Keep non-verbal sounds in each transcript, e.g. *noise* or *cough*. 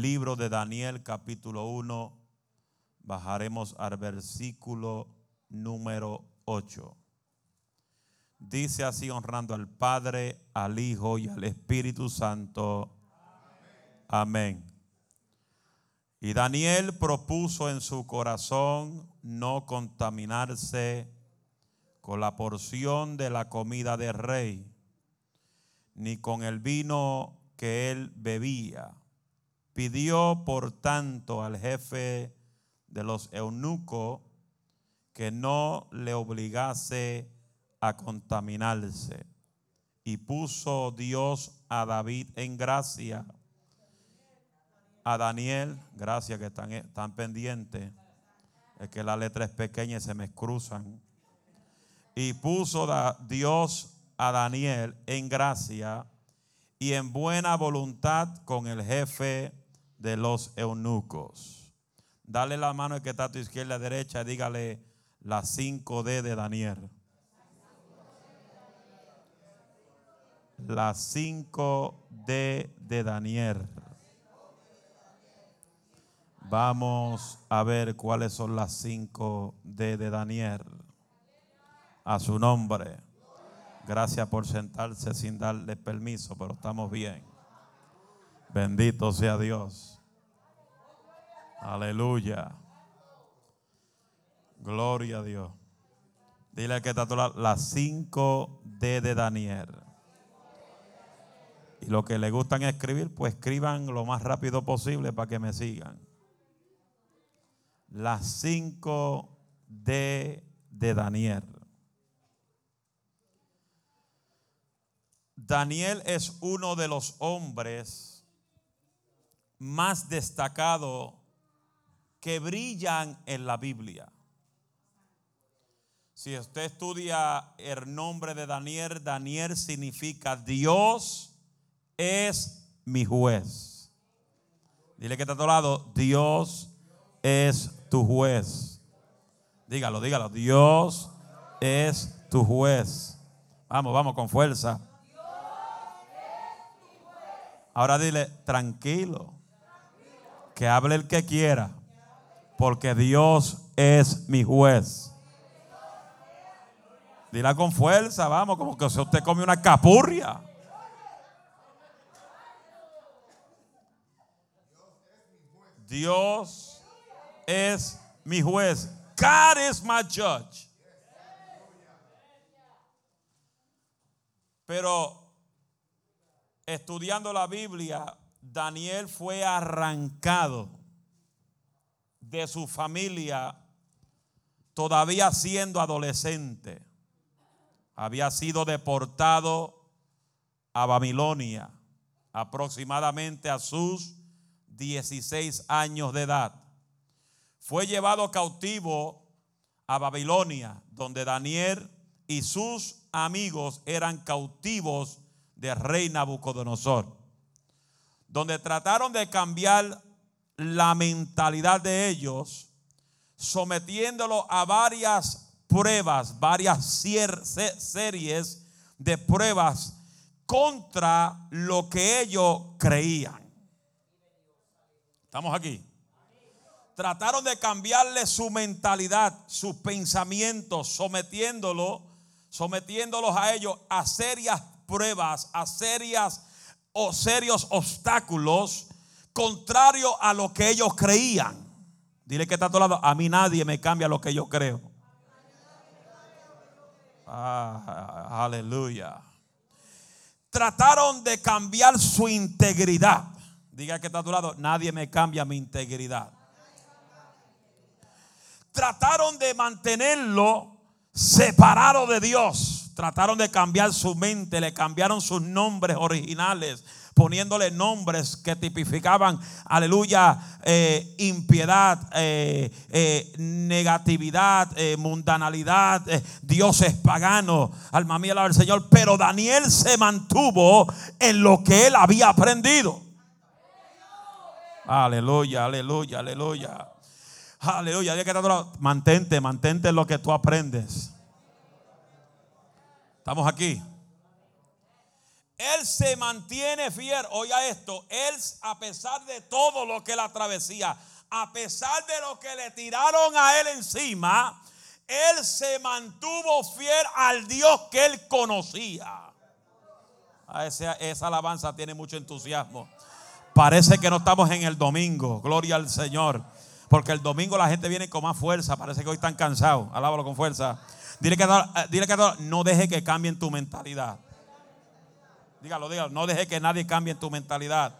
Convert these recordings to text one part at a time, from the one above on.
Libro de Daniel capítulo 1, bajaremos al versículo número 8. Dice así honrando al Padre, al Hijo y al Espíritu Santo. Amén. Y Daniel propuso en su corazón no contaminarse con la porción de la comida del rey, ni con el vino que él bebía. Pidió, por tanto, al jefe de los eunucos que no le obligase a contaminarse. Y puso Dios a David en gracia. A Daniel, gracias que están, están pendientes. Es que la letra es pequeña y se me cruzan. Y puso Dios a Daniel en gracia y en buena voluntad con el jefe de los eunucos. Dale la mano al que está a tu izquierda y derecha dígale la 5D de Daniel. La 5D de Daniel. Vamos a ver cuáles son las 5D de Daniel. A su nombre. Gracias por sentarse sin darle permiso, pero estamos bien. Bendito sea Dios. Aleluya. Gloria a Dios. Dile que está las 5D de Daniel. Y lo que le gustan escribir, pues escriban lo más rápido posible para que me sigan. Las 5D de Daniel. Daniel es uno de los hombres más destacados que brillan en la Biblia. Si usted estudia el nombre de Daniel, Daniel significa Dios es mi juez. Dile que está a tu lado, Dios es tu juez. Dígalo, dígalo, Dios es tu juez. Vamos, vamos con fuerza. Ahora dile, tranquilo, que hable el que quiera, porque Dios es mi juez. Dile con fuerza, vamos, como que si usted come una capurria. Dios es mi juez. God is my judge. Pero estudiando la Biblia, Daniel fue arrancado de su familia todavía siendo adolescente. Había sido deportado a Babilonia aproximadamente a sus 16 años de edad. Fue llevado cautivo a Babilonia, donde Daniel y sus amigos eran cautivos de rey Nabucodonosor, donde trataron de cambiar la mentalidad de ellos, sometiéndolo a varias pruebas, varias series de pruebas contra lo que ellos creían. ¿Estamos aquí? Trataron de cambiarle su mentalidad, sus pensamientos, sometiéndolo, sometiéndolos a ellos a serias pruebas, a serias o serios obstáculos contrario a lo que ellos creían. Dile que está a tu lado, a mí nadie me cambia lo que yo creo. Ah, aleluya. Trataron de cambiar su integridad. Diga que está a tu lado, nadie me cambia mi integridad. Trataron de mantenerlo separado de Dios Trataron de cambiar su mente, le cambiaron sus nombres originales, poniéndole nombres que tipificaban, aleluya, eh, impiedad, eh, eh, negatividad, mundanalidad, dioses paganos, alma mía, al Señor. Pero Daniel se mantuvo en lo que él había aprendido. Aleluya, aleluya, aleluya. Aleluya. Mantente, mantente en lo que tú aprendes. Estamos aquí. Él se mantiene fiel. Oiga esto, él a pesar de todo lo que él atravesía, a pesar de lo que le tiraron a él encima, él se mantuvo fiel al Dios que él conocía. A esa, esa alabanza tiene mucho entusiasmo. Parece que no estamos en el domingo. Gloria al Señor. Porque el domingo la gente viene con más fuerza. Parece que hoy están cansados. Alábalo con fuerza. Dile que, eh, dile que no deje que cambien tu mentalidad. Dígalo, dígalo. No deje que nadie cambie tu mentalidad.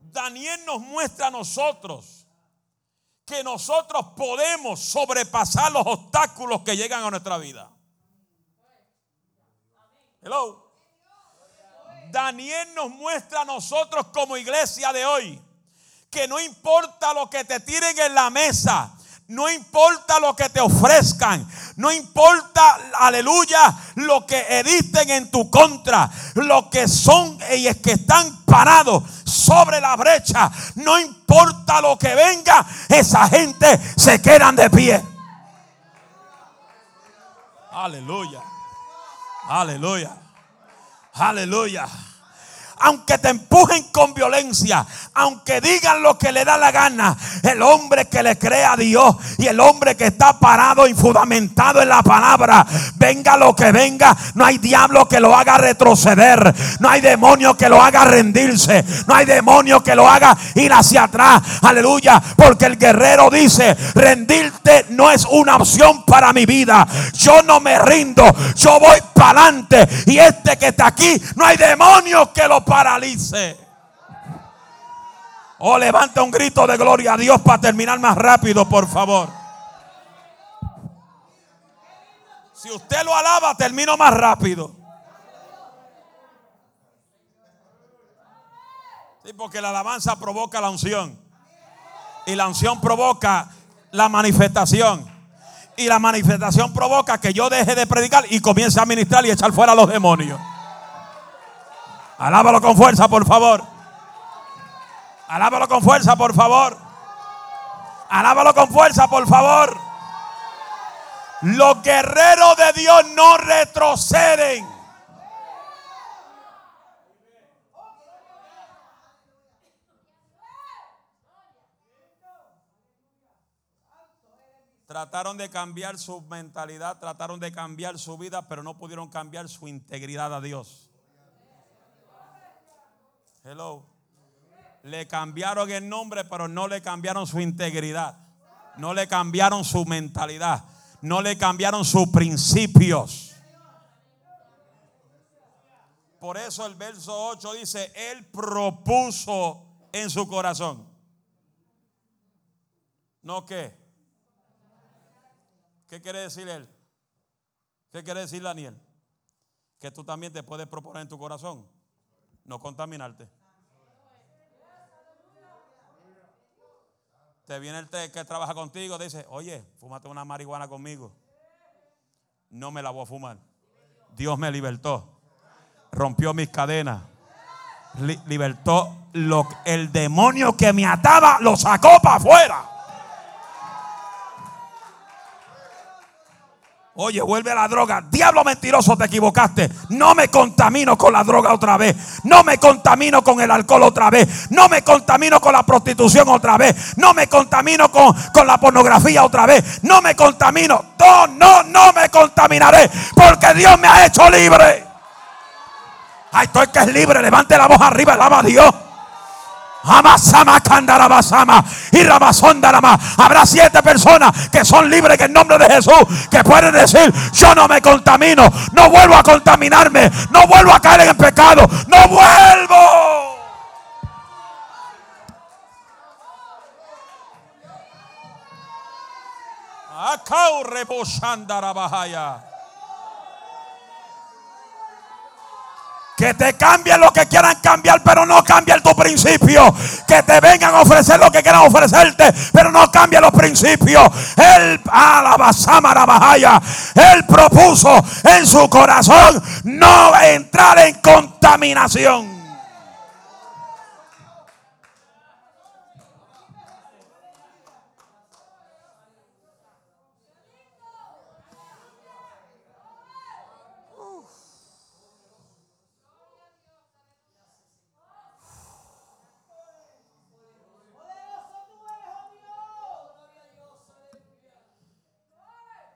Daniel nos muestra a nosotros que nosotros podemos sobrepasar los obstáculos que llegan a nuestra vida. Hello. Daniel nos muestra a nosotros como iglesia de hoy que no importa lo que te tiren en la mesa, no importa lo que te ofrezcan, no importa, aleluya, lo que editen en tu contra, lo que son y es que están parados sobre la brecha, no importa lo que venga, esa gente se quedan de pie. Aleluya, aleluya. Aleluya. Aunque te empujen con violencia, aunque digan lo que le da la gana, el hombre que le cree a Dios y el hombre que está parado y fundamentado en la palabra, venga lo que venga, no hay diablo que lo haga retroceder, no hay demonio que lo haga rendirse, no hay demonio que lo haga ir hacia atrás, aleluya, porque el guerrero dice, rendirte no es una opción para mi vida, yo no me rindo, yo voy para adelante y este que está aquí, no hay demonio que lo paralice. O oh, levanta un grito de gloria a Dios para terminar más rápido, por favor. Si usted lo alaba, termino más rápido. Sí, porque la alabanza provoca la unción. Y la unción provoca la manifestación. Y la manifestación provoca que yo deje de predicar y comience a ministrar y echar fuera a los demonios. Alábalo con fuerza, por favor. Alábalo con fuerza, por favor. Alábalo con fuerza, por favor. Los guerreros de Dios no retroceden. Trataron de cambiar su mentalidad, trataron de cambiar su vida, pero no pudieron cambiar su integridad a Dios. Hello. Le cambiaron el nombre, pero no le cambiaron su integridad. No le cambiaron su mentalidad. No le cambiaron sus principios. Por eso el verso 8 dice, Él propuso en su corazón. ¿No qué? ¿Qué quiere decir Él? ¿Qué quiere decir Daniel? Que tú también te puedes proponer en tu corazón no contaminarte. Te viene el que trabaja contigo, dice, oye, fúmate una marihuana conmigo. No me la voy a fumar. Dios me libertó. Rompió mis cadenas. libertó lo, el demonio que me ataba, lo sacó para afuera. Oye, vuelve a la droga. Diablo mentiroso, te equivocaste. No me contamino con la droga otra vez. No me contamino con el alcohol otra vez. No me contamino con la prostitución otra vez. No me contamino con, con la pornografía otra vez. No me contamino. No, no, no me contaminaré. Porque Dios me ha hecho libre. Ay, estoy que es libre. Levante la voz arriba. Alaba a Dios. Amasama Kandarabasama y Rabasondarama. Habrá siete personas que son libres en el nombre de Jesús que pueden decir: Yo no me contamino, no vuelvo a contaminarme, no vuelvo a caer en el pecado, no vuelvo. Acau Que te cambien lo que quieran cambiar, pero no cambien tu principio. Que te vengan a ofrecer lo que quieran ofrecerte, pero no cambien los principios. Él, él propuso en su corazón no entrar en contaminación.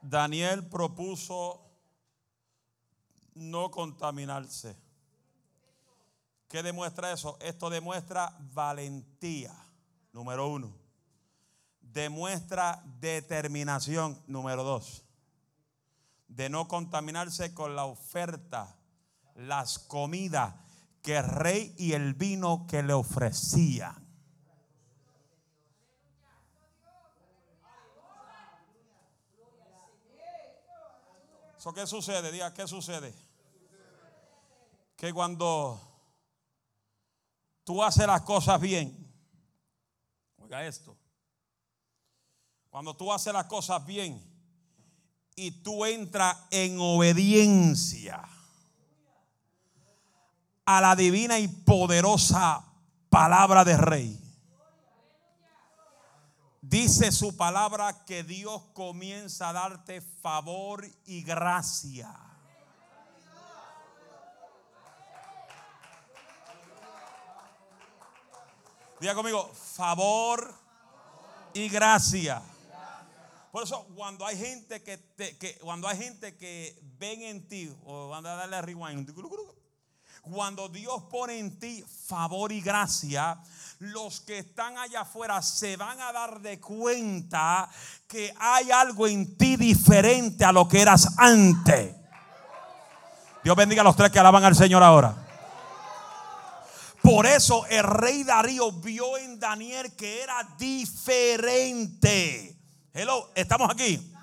Daniel propuso no contaminarse. ¿Qué demuestra eso? Esto demuestra valentía, número uno. Demuestra determinación, número dos. De no contaminarse con la oferta, las comidas que el rey y el vino que le ofrecían. ¿Qué sucede? Diga, ¿qué sucede? Que cuando tú haces las cosas bien, oiga esto, cuando tú haces las cosas bien y tú entras en obediencia a la divina y poderosa palabra de rey. Dice su palabra que Dios comienza a darte favor y gracia. Diga conmigo, favor y gracia. Por eso cuando hay gente que, cuando hay gente que ven en ti o van a darle rewind, cuando Dios pone en ti favor y gracia, los que están allá afuera se van a dar de cuenta que hay algo en ti diferente a lo que eras antes. Dios bendiga a los tres que alaban al Señor ahora. Por eso el rey Darío vio en Daniel que era diferente. Hello, estamos aquí.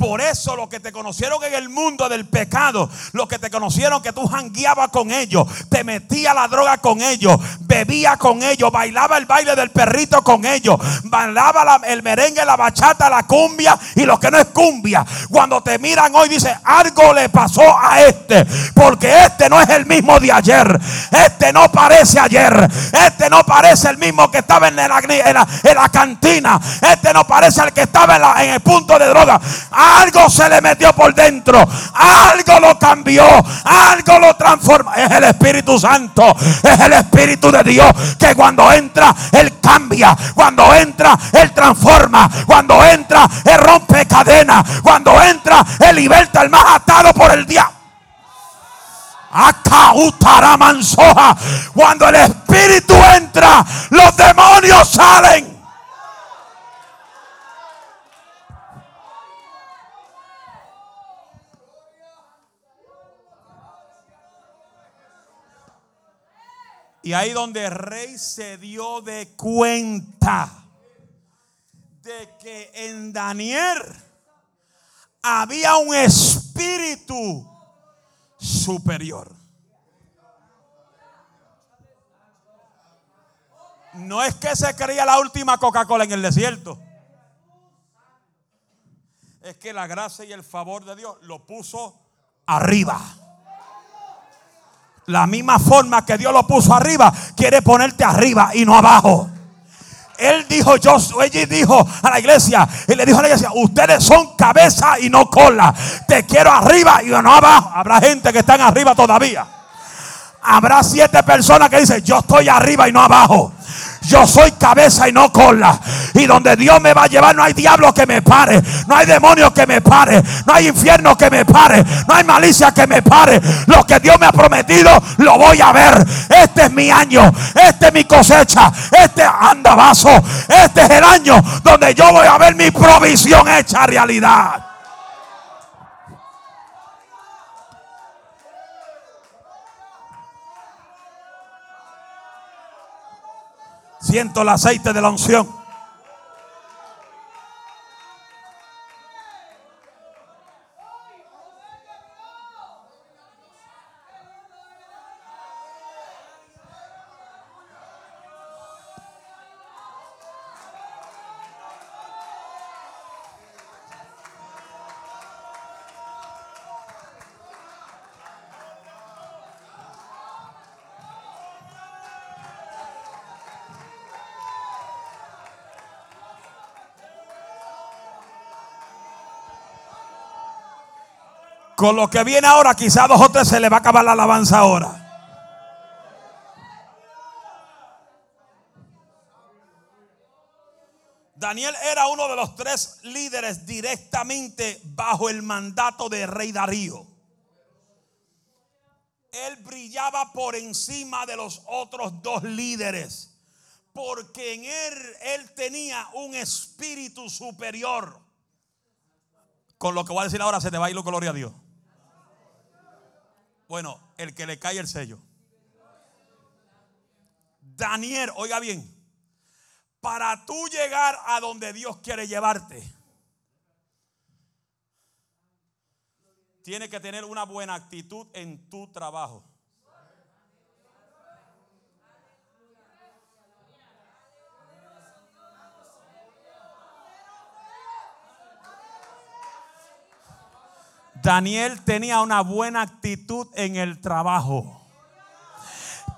Por eso los que te conocieron en el mundo del pecado, los que te conocieron que tú jangueabas con ellos, te metía la droga con ellos, bebía con ellos, bailaba el baile del perrito con ellos, bailaba el merengue, la bachata, la cumbia y lo que no es cumbia. Cuando te miran hoy dice, algo le pasó a este, porque este no es el mismo de ayer, este no parece ayer, este no parece el mismo que estaba en la, cantina, este no parece el que estaba en el punto de droga. Algo se le metió por dentro. Algo lo cambió. Algo lo transforma. Es el Espíritu Santo. Es el Espíritu de Dios que cuando entra, Él cambia. Cuando entra, Él transforma. Cuando entra, Él rompe cadenas. Cuando entra, Él liberta al más atado por el diablo. Cuando el Espíritu entra, los demonios salen. Y ahí donde el rey se dio de cuenta de que en Daniel había un espíritu superior. No es que se creía la última Coca-Cola en el desierto. Es que la gracia y el favor de Dios lo puso arriba. La misma forma que Dios lo puso arriba, quiere ponerte arriba y no abajo. Él dijo, yo, ella dijo a la iglesia, y le dijo a la iglesia, ustedes son cabeza y no cola. Te quiero arriba y no abajo. Habrá gente que están arriba todavía. Habrá siete personas que dicen, yo estoy arriba y no abajo. Yo soy cabeza y no cola. Y donde Dios me va a llevar no hay diablo que me pare. No hay demonio que me pare. No hay infierno que me pare. No hay malicia que me pare. Lo que Dios me ha prometido lo voy a ver. Este es mi año. Este es mi cosecha. Este anda vaso. Este es el año donde yo voy a ver mi provisión hecha realidad. Siento el aceite de la unción. Con lo que viene ahora, quizás a dos o tres se le va a acabar la alabanza ahora. Daniel era uno de los tres líderes directamente bajo el mandato de rey Darío. Él brillaba por encima de los otros dos líderes, porque en él él tenía un espíritu superior. Con lo que voy a decir ahora se te va a ir la gloria a Dios. Bueno, el que le cae el sello. Daniel, oiga bien, para tú llegar a donde Dios quiere llevarte, tiene que tener una buena actitud en tu trabajo. Daniel tenía una buena actitud en el trabajo.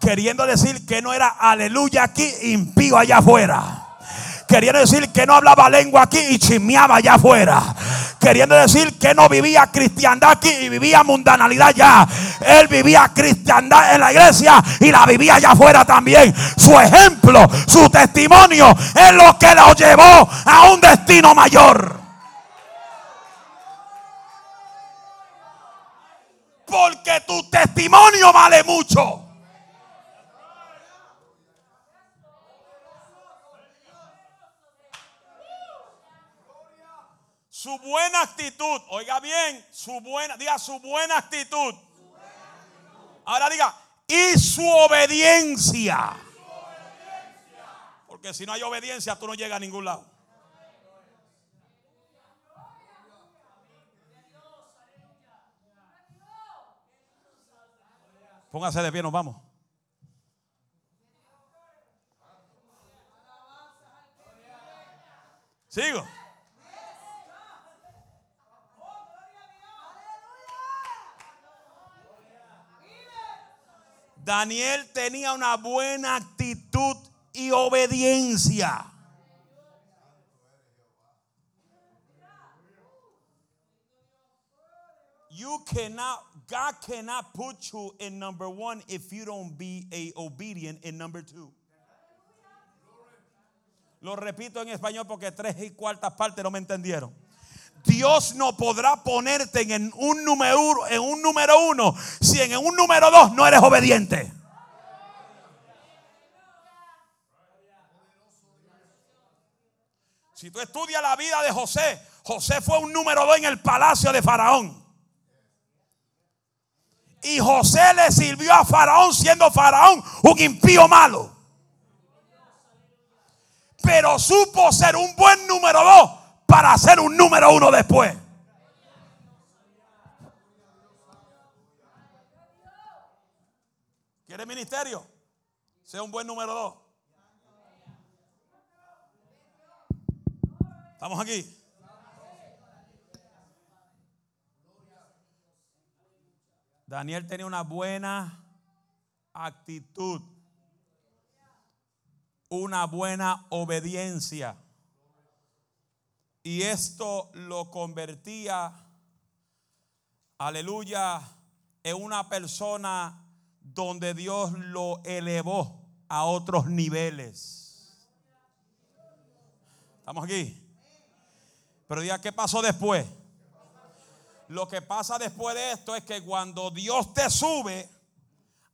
Queriendo decir que no era aleluya aquí, impío allá afuera. Queriendo decir que no hablaba lengua aquí y chismeaba allá afuera. Queriendo decir que no vivía cristiandad aquí y vivía mundanalidad allá. Él vivía cristiandad en la iglesia y la vivía allá afuera también. Su ejemplo, su testimonio es lo que lo llevó a un destino mayor. Tu testimonio vale mucho. Su buena actitud, oiga bien, su buena, diga su buena actitud. Ahora diga, y su obediencia. Porque si no hay obediencia, tú no llegas a ningún lado. Póngase de pie, nos vamos. Sigo. Daniel tenía una buena actitud y obediencia. You cannot God cannot put you in number one if you don't be a obedient in number two. Lo repito en español porque tres y cuartas partes no me entendieron. Dios no podrá ponerte en un número, en un número uno si en un número dos no eres obediente. Si tú estudias la vida de José, José fue un número dos en el palacio de Faraón. Y José le sirvió a Faraón siendo Faraón un impío malo. Pero supo ser un buen número dos para ser un número uno después. ¿Quiere ministerio? Sea un buen número dos. ¿Estamos aquí? Daniel tenía una buena actitud, una buena obediencia. Y esto lo convertía, aleluya, en una persona donde Dios lo elevó a otros niveles. ¿Estamos aquí? Pero diga, ¿qué pasó después? Lo que pasa después de esto es que cuando Dios te sube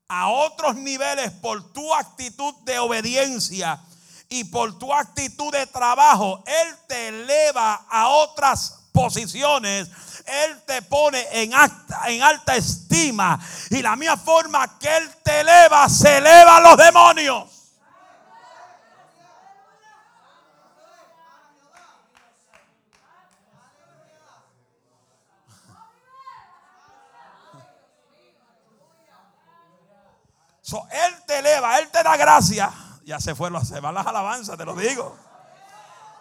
a otros niveles por tu actitud de obediencia y por tu actitud de trabajo, Él te eleva a otras posiciones. Él te pone en alta, en alta estima. Y la misma forma que Él te eleva, se eleva a los demonios. Él te eleva, Él te da gracia. Ya se fue, se van las alabanzas, te lo digo.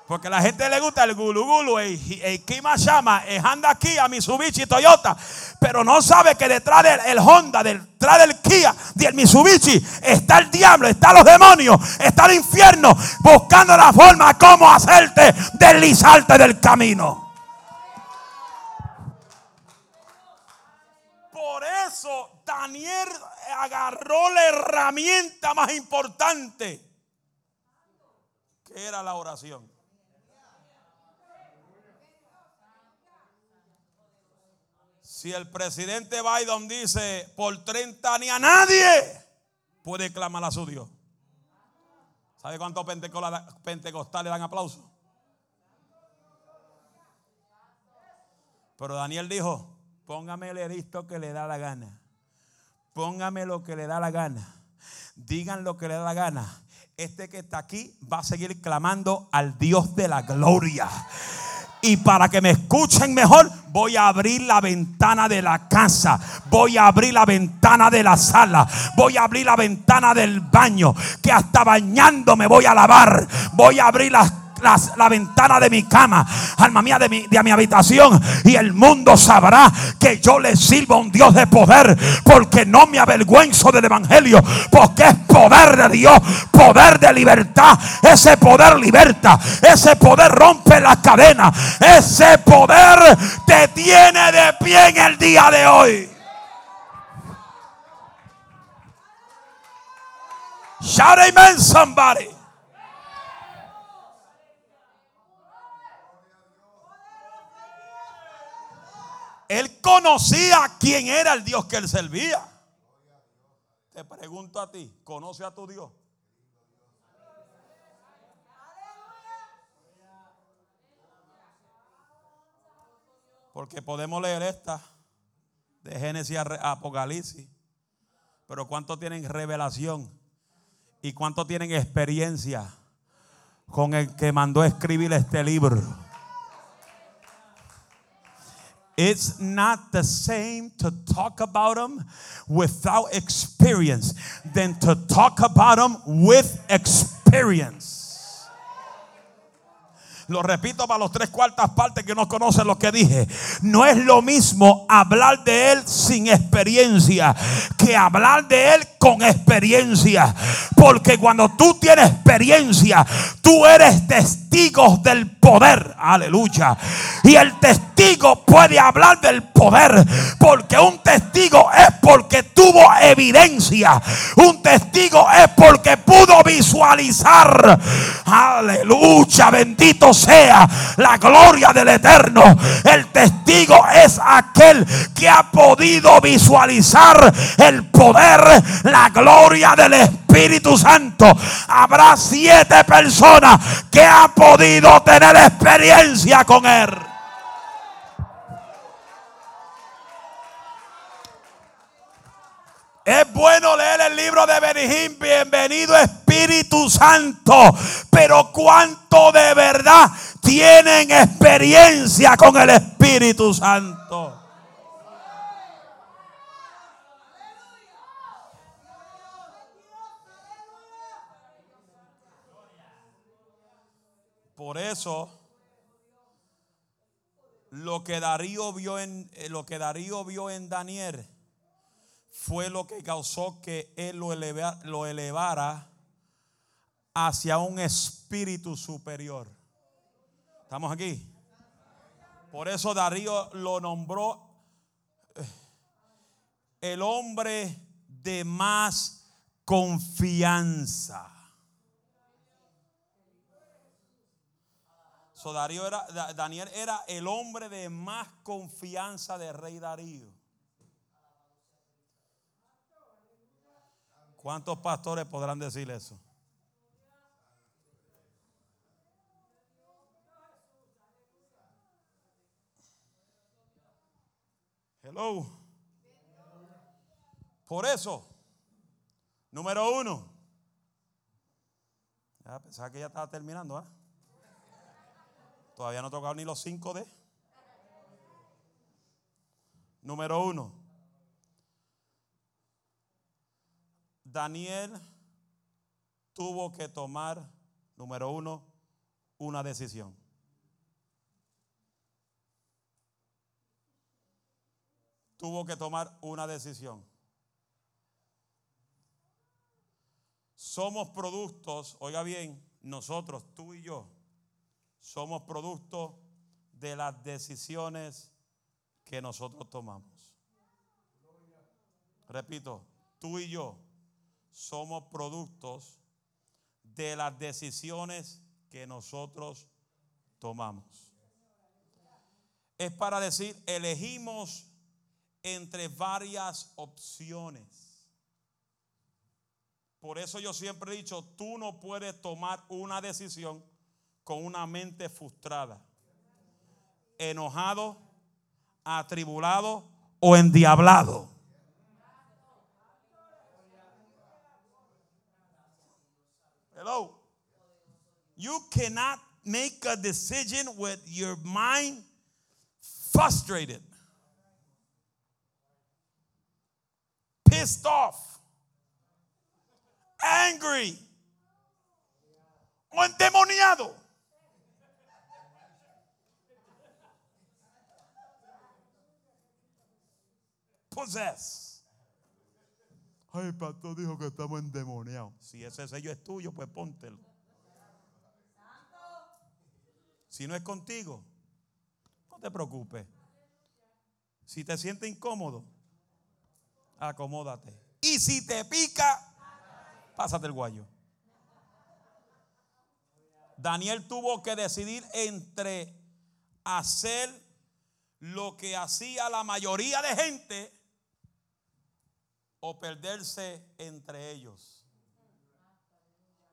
Porque a la gente le gusta el gulu gulu, el, el Kimashama, el Honda Kia, Mitsubishi, Toyota. Pero no sabe que detrás del Honda, detrás del Kia, del Mitsubishi, está el diablo, están los demonios, está el infierno, buscando la forma como hacerte deslizarte del camino. Por eso Daniel agarró la herramienta más importante, que era la oración. Si el presidente Biden dice por 30 ni a nadie puede clamar a su Dios. ¿Sabe cuántos pentecostales dan aplauso? Pero Daniel dijo, póngame el eristo que le da la gana. Póngame lo que le da la gana. Digan lo que le da la gana. Este que está aquí va a seguir clamando al Dios de la gloria. Y para que me escuchen mejor, voy a abrir la ventana de la casa. Voy a abrir la ventana de la sala. Voy a abrir la ventana del baño. Que hasta bañando me voy a lavar. Voy a abrir las la ventana de mi cama, alma mía, de mi, de mi habitación. Y el mundo sabrá que yo le sirvo a un Dios de poder. Porque no me avergüenzo del Evangelio. Porque es poder de Dios, poder de libertad. Ese poder liberta. Ese poder rompe la cadena. Ese poder te tiene de pie en el día de hoy. Shout amen somebody. Él conocía quién era el Dios que él servía. Te pregunto a ti, ¿conoce a tu Dios? Porque podemos leer esta de Génesis a Apocalipsis. Pero ¿cuánto tienen revelación? ¿Y cuánto tienen experiencia con el que mandó a escribir este libro? It's not the same to talk about them without experience than to talk about them with experience. Lo repito para los tres cuartas partes que no conocen lo que dije. No es lo mismo hablar de Él sin experiencia que hablar de Él con experiencia. Porque cuando tú tienes experiencia, tú eres testigo del poder. Aleluya. Y el testigo puede hablar del poder. Porque un testigo es porque tuvo evidencia. Un testigo es porque pudo visualizar. Aleluya. Bendito sea la gloria del eterno. El testigo es aquel que ha podido visualizar el poder, la gloria del Espíritu Santo. Habrá siete personas que han podido tener experiencia con él. Es bueno leer el libro de Benijín, bienvenido Espíritu Santo, pero cuánto de verdad tienen experiencia con el Espíritu Santo. Por eso lo que Darío vio en eh, lo que Darío vio en Daniel fue lo que causó que él lo, lo elevara hacia un espíritu superior. ¿Estamos aquí? Por eso Darío lo nombró eh, el hombre de más confianza. So Darío era, Daniel era el hombre de más confianza del rey Darío. ¿Cuántos pastores podrán decir eso? Hello. Por eso, número uno. Pensaba que ya estaba terminando, ¿eh? Todavía no he tocado ni los cinco de. Número uno. Daniel tuvo que tomar, número uno, una decisión. Tuvo que tomar una decisión. Somos productos, oiga bien, nosotros, tú y yo, somos productos de las decisiones que nosotros tomamos. Repito, tú y yo somos productos de las decisiones que nosotros tomamos. Es para decir, elegimos entre varias opciones. Por eso yo siempre he dicho, tú no puedes tomar una decisión con una mente frustrada, enojado, atribulado o endiablado. Hello. You cannot make a decision with your mind frustrated, pissed off, angry, o endemoniado. Possess. Ay, el pastor dijo que estamos endemoniados. Si ese sello es tuyo, pues póntelo. Si no es contigo, no te preocupes. Si te sientes incómodo, acomódate. Y si te pica, pásate el guayo. Daniel tuvo que decidir entre hacer lo que hacía la mayoría de gente o perderse entre ellos.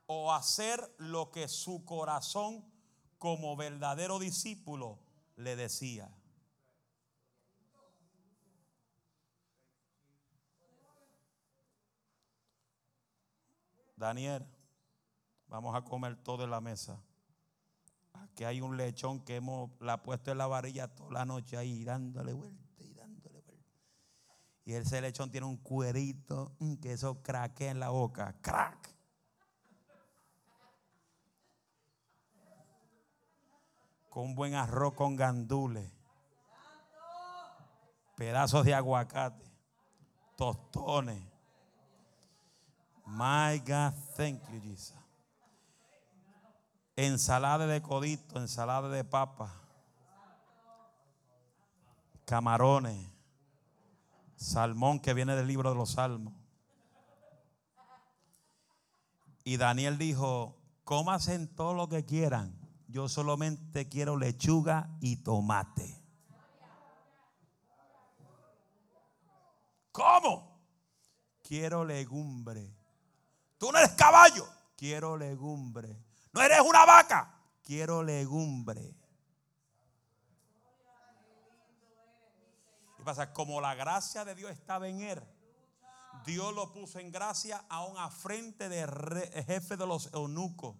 O hacer lo que su corazón como verdadero discípulo le decía. Daniel, vamos a comer todo en la mesa. Aquí hay un lechón que hemos la puesto en la varilla toda la noche ahí dándole vuelta. Y ese lechón tiene un cuerito que eso craquea en la boca. Crack. Con un buen arroz con gandules. Pedazos de aguacate. Tostones. My God, thank you, Jesus. Ensalada de codito, ensalada de papa, camarones, salmón que viene del libro de los salmos. Y Daniel dijo, cómasen todo lo que quieran, yo solamente quiero lechuga y tomate. ¿Cómo? Quiero legumbre. Tú no eres caballo, quiero legumbre. No eres una vaca, quiero legumbre. Pasa, como la gracia de Dios estaba en él, Dios lo puso en gracia aún a frente del jefe de los eunucos.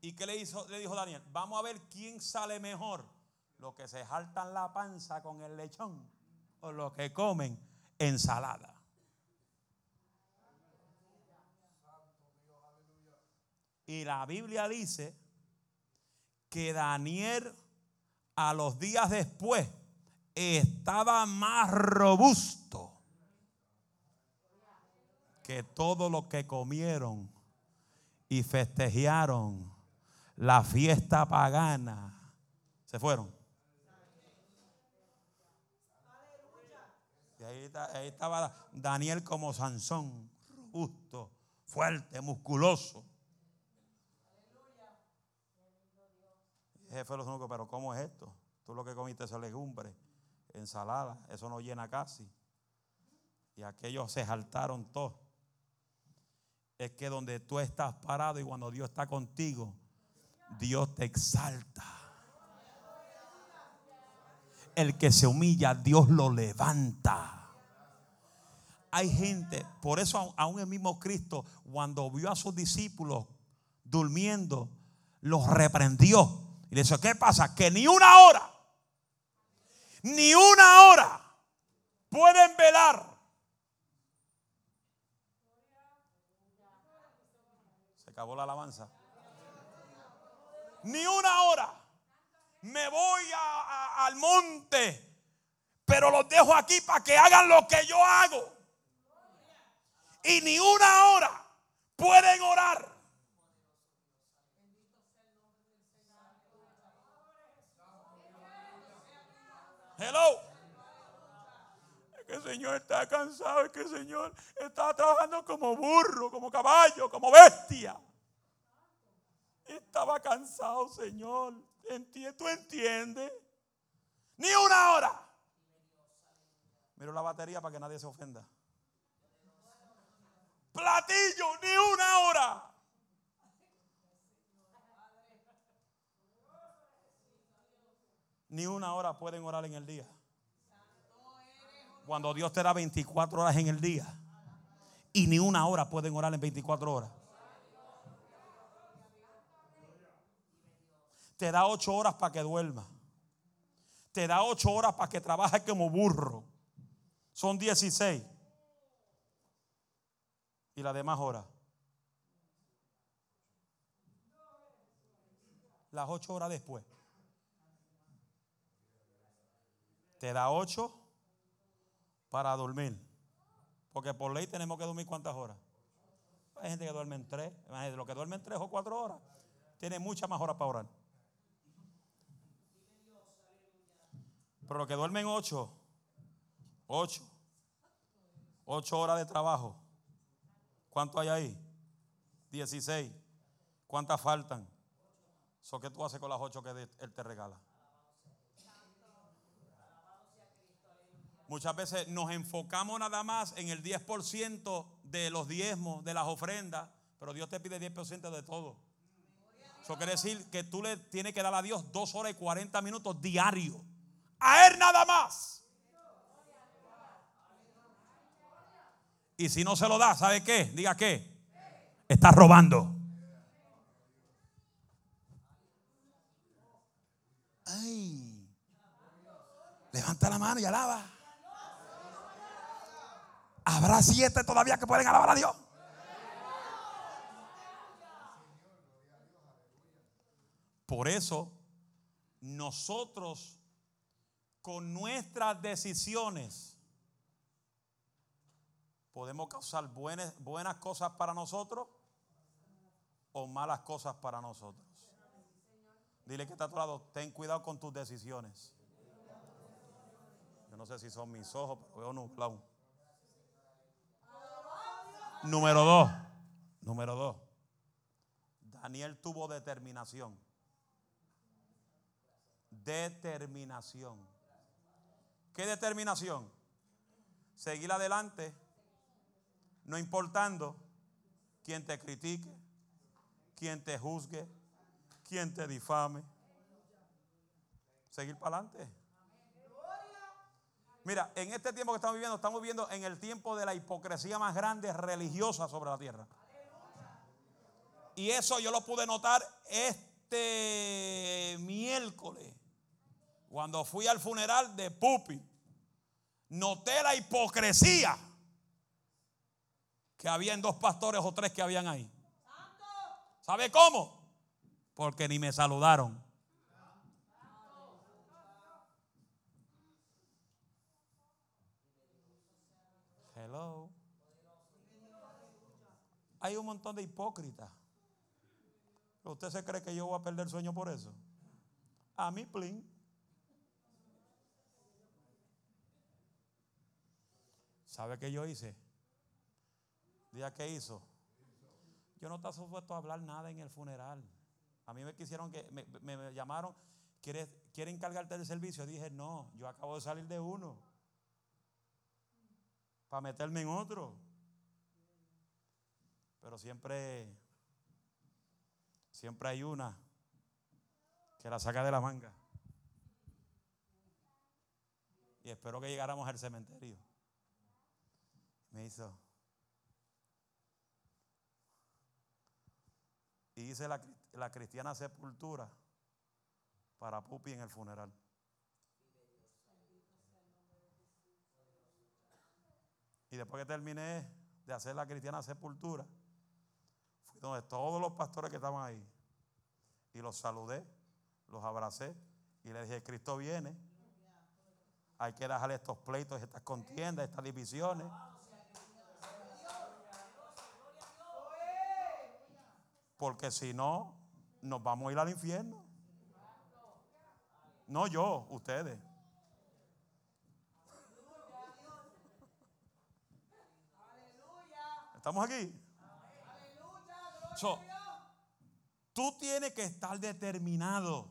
¿Y qué le, hizo, le dijo Daniel? Vamos a ver quién sale mejor. Los que se jaltan la panza con el lechón o los que comen ensalada. Y la Biblia dice que Daniel a los días después estaba más robusto que todo lo que comieron y festejaron la fiesta pagana. Se fueron. Y ahí, ahí estaba Daniel como Sansón, robusto, fuerte, musculoso. jefe los únicos, pero ¿cómo es esto? Tú lo que comiste es legumbre, ensalada, eso no llena casi. Y aquellos se saltaron todos. Es que donde tú estás parado y cuando Dios está contigo, Dios te exalta. El que se humilla, Dios lo levanta. Hay gente, por eso aún el mismo Cristo, cuando vio a sus discípulos durmiendo, los reprendió y le dice, ¿qué pasa? Que ni una hora, ni una hora pueden velar. Se acabó la alabanza. Ni una hora. Me voy al monte, pero los dejo aquí para que hagan lo que yo hago. Y ni una hora pueden orar. Hello. Es que el Señor está cansado, es que el Señor está trabajando como burro, como caballo, como bestia. Estaba cansado, Señor. ¿Tú entiendes? Ni una hora. Miro la batería para que nadie se ofenda. Platillo, ni una hora. Ni una hora pueden orar en el día. Cuando Dios te da 24 horas en el día. Y ni una hora pueden orar en 24 horas. Te da 8 horas para que duerma. Te da 8 horas para que trabajes como burro. Son 16. Y las demás horas. Las 8 horas después. Te da 8 para dormir. Porque por ley tenemos que dormir cuántas horas. Hay gente que duerme en 3. Lo que duerme en 3 o 4 horas. Tiene muchas más horas para orar. Pero los que duermen 8, 8, 8 horas de trabajo. ¿Cuánto hay ahí? 16. ¿Cuántas faltan? ¿So qué tú haces con las 8 que Él te regala? Muchas veces nos enfocamos nada más en el 10% de los diezmos, de las ofrendas, pero Dios te pide 10% de todo. Eso quiere decir que tú le tienes que dar a Dios 2 horas y 40 minutos diarios a Él nada más. Y si no se lo da, ¿sabe qué? Diga qué. Está robando. Ay. Levanta la mano y alaba. ¿Habrá siete todavía que pueden alabar a Dios? Por eso, nosotros con nuestras decisiones podemos causar buenas, buenas cosas para nosotros o malas cosas para nosotros. Dile que está a tu lado, ten cuidado con tus decisiones. Yo no sé si son mis ojos, pero veo nublado. Número dos. Número dos. Daniel tuvo determinación. Determinación. ¿Qué determinación? Seguir adelante, no importando quién te critique, quién te juzgue, quién te difame. Seguir para adelante. Mira, en este tiempo que estamos viviendo, estamos viviendo en el tiempo de la hipocresía más grande religiosa sobre la tierra. Y eso yo lo pude notar este miércoles cuando fui al funeral de Pupi, noté la hipocresía que había en dos pastores o tres que habían ahí. ¿Sabe cómo? Porque ni me saludaron. Hay un montón de hipócritas. ¿Usted se cree que yo voy a perder sueño por eso? A mí, plin. ¿Sabe qué yo hice? Día que hizo. Yo no estaba supuesto a hablar nada en el funeral. A mí me quisieron que me, llamaron, ¿Quieres, ¿quiere encargarte del servicio? Dije, no, yo acabo de salir de uno. Para meterme en otro. Pero siempre, siempre hay una que la saca de la manga. Y espero que llegáramos al cementerio me hizo. Y hice la, la cristiana sepultura para Pupi en el funeral. Y después que terminé de hacer la cristiana sepultura, fui donde todos los pastores que estaban ahí. Y los saludé, los abracé y les dije, Cristo viene. Hay que dejarle estos pleitos, estas contiendas, estas divisiones. Porque si no, nos vamos a ir al infierno. No yo, ustedes. ¿Estamos aquí? tú tienes que estar determinado.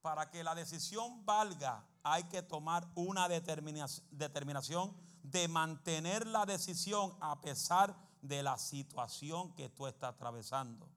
para que la decisión valga, hay que tomar una determinación de mantener la decisión a pesar de la situación que tú estás atravesando.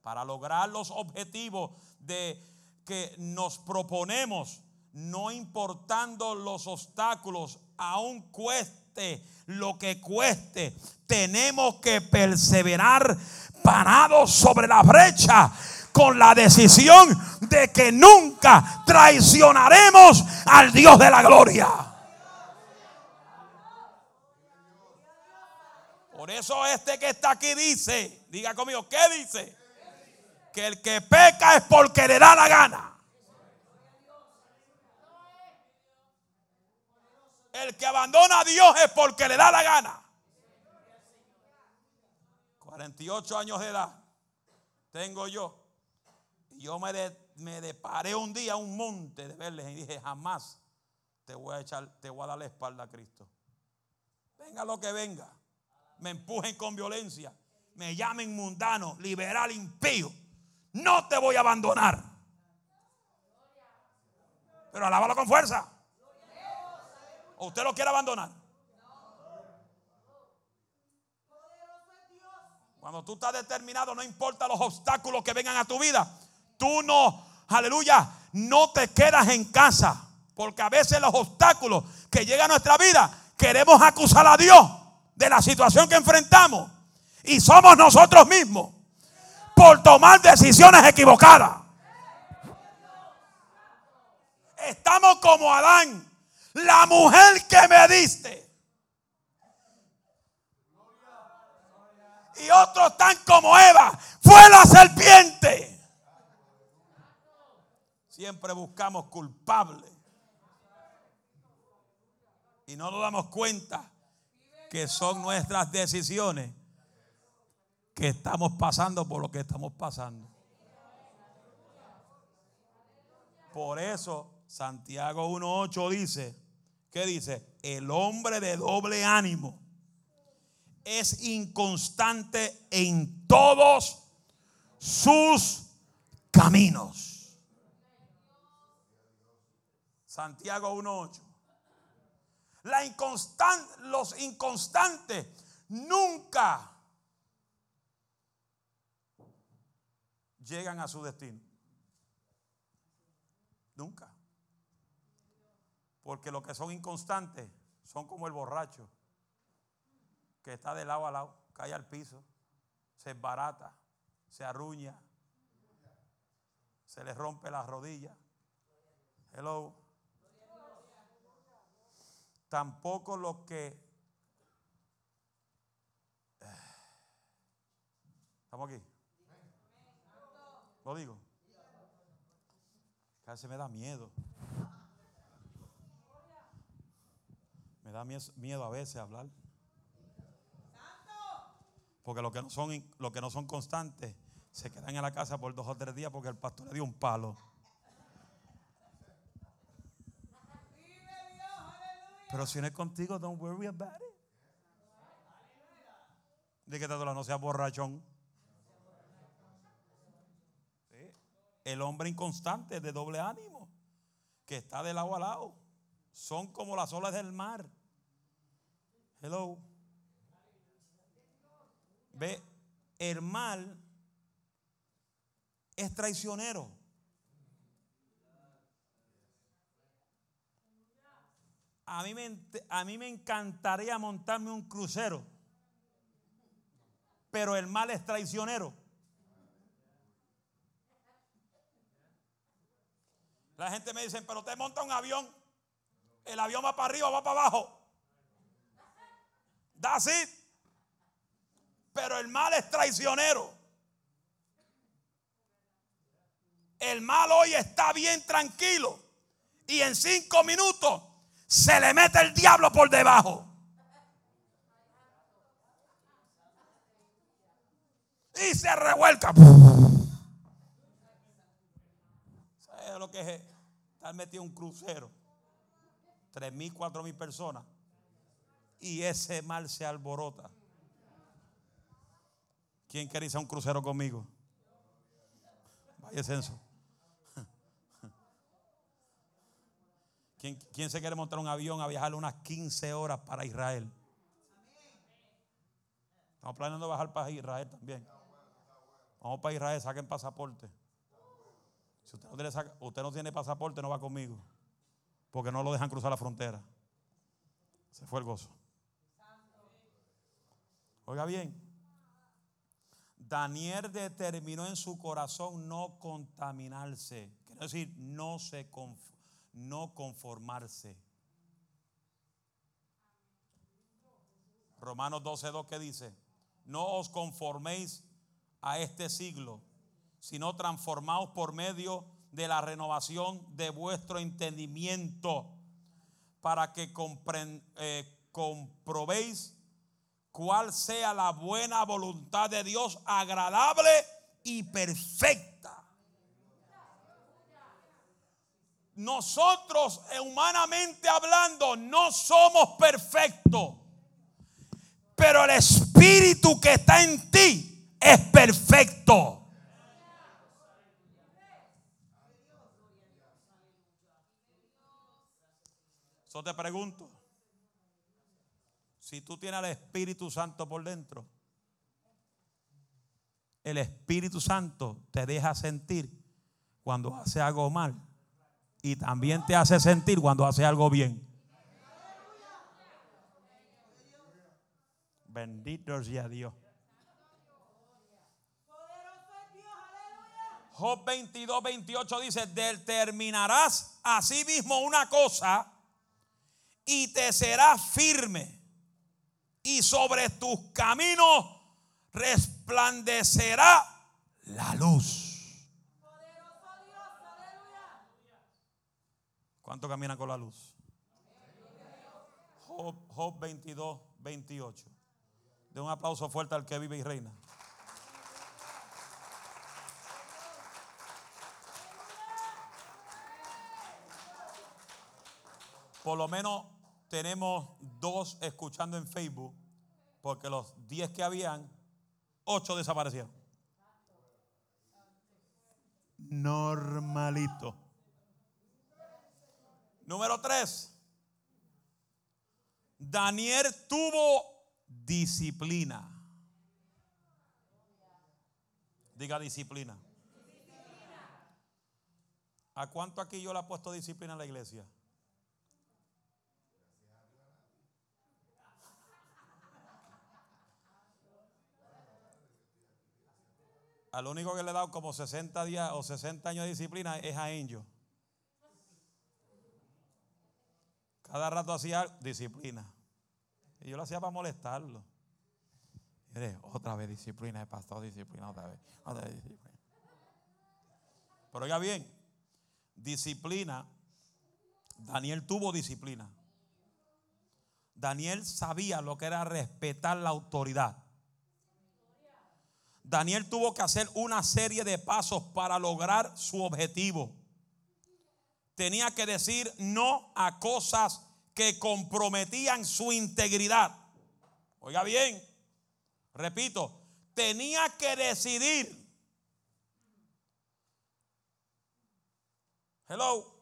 Para lograr los objetivos de que nos proponemos, no importando los obstáculos, aún cueste lo que cueste, tenemos que perseverar parados sobre la brecha con la decisión de que nunca traicionaremos al Dios de la gloria. Por eso este que está aquí dice, diga conmigo, ¿qué dice? Que el que peca es porque le da la gana. El que abandona a Dios es porque le da la gana. 48 años de edad tengo yo. Y yo me, me deparé un día a un monte de verles y dije, jamás te voy a echar, te voy a dar la espalda a Cristo. Venga lo que venga. Me empujen con violencia. Me llamen mundano, liberal, impío. No te voy a abandonar. Pero alábalo con fuerza. ¿O usted lo quiere abandonar? Cuando tú estás determinado, no importa los obstáculos que vengan a tu vida, tú no, aleluya, no te quedas en casa. Porque a veces los obstáculos que llegan a nuestra vida, queremos acusar a Dios de la situación que enfrentamos. Y somos nosotros mismos por tomar decisiones equivocadas. Estamos como Adán, la mujer que me diste. Y otros están como Eva, fue la serpiente. Siempre buscamos culpables. Y no nos damos cuenta que son nuestras decisiones que estamos pasando por lo que estamos pasando. Por eso Santiago 1.8 dice, ¿qué dice? El hombre de doble ánimo es inconstante en todos sus caminos. Santiago 1.8. La los inconstantes nunca llegan a su destino. Nunca. Porque los que son inconstantes son como el borracho que está de lado a lado, cae al piso, se barata, se arruña, se le rompe la rodilla. Hello tampoco lo que... ¿Estamos aquí? Lo digo. Casi me da miedo. Me da miedo a veces hablar. Porque los que no son, los que no son constantes se quedan en la casa por dos o tres días porque el pastor le dio un palo. Pero si no es contigo, don't worry about it. De que te no sea borrachón. El hombre inconstante, de doble ánimo, que está de lado a lado, son como las olas del mar. Hello. Ve, el mal es traicionero. a mí, me, a mí me encantaría montarme un crucero, pero el mal es traicionero. La gente me dice, pero te monta un avión, el avión va para arriba, va para abajo. That's it. Pero el mal es traicionero. El mal hoy está bien tranquilo. Y en cinco minutos se le mete el diablo por debajo. Y se revuelca. ¿Sabes lo que es estar metido en un crucero? Tres mil, cuatro mil personas. Y ese mal se alborota. ¿Quién quiere irse a un crucero conmigo? Vaya censo. *laughs* ¿Quién, quién se quiere montar un avión a viajar unas 15 horas para Israel? Estamos planeando bajar para Israel también. Vamos para Israel, saquen pasaporte. Si usted no, tiene, usted no tiene pasaporte, no va conmigo. Porque no lo dejan cruzar la frontera. Se fue el gozo. Oiga bien. Daniel determinó en su corazón no contaminarse. Quiere decir, no, se no conformarse. Romanos 12.2 que dice, no os conforméis a este siglo, sino transformaos por medio de la renovación de vuestro entendimiento, para que eh, comprobéis cuál sea la buena voluntad de Dios, agradable y perfecta. Nosotros, humanamente hablando, no somos perfectos. Pero el espíritu que está en ti es perfecto. Yo te pregunto, si tú tienes al Espíritu Santo por dentro, el Espíritu Santo te deja sentir cuando hace algo mal y también te hace sentir cuando hace algo bien. Bendito sea Dios. Job 22, 28 dice, determinarás a sí mismo una cosa y te será firme y sobre tus caminos resplandecerá la luz. ¿Cuánto caminan con la luz? Job, Job 22, 28. De un aplauso fuerte al que vive y reina. Por lo menos tenemos dos escuchando en Facebook, porque los 10 que habían, 8 desaparecieron. Normalito. Número 3. Daniel tuvo disciplina. Diga disciplina. ¿A cuánto aquí yo le he puesto disciplina a la iglesia? Al único que le he dado como 60 días o 60 años de disciplina es a Angel. Cada rato hacía disciplina. Y yo lo hacía para molestarlo. Otra vez disciplina, el pastor, disciplina, otra vez. Pero oiga bien, disciplina, Daniel tuvo disciplina. Daniel sabía lo que era respetar la autoridad. Daniel tuvo que hacer una serie de pasos para lograr su objetivo. Tenía que decir no a cosas que comprometían su integridad. Oiga bien, repito, tenía que decidir. Hello.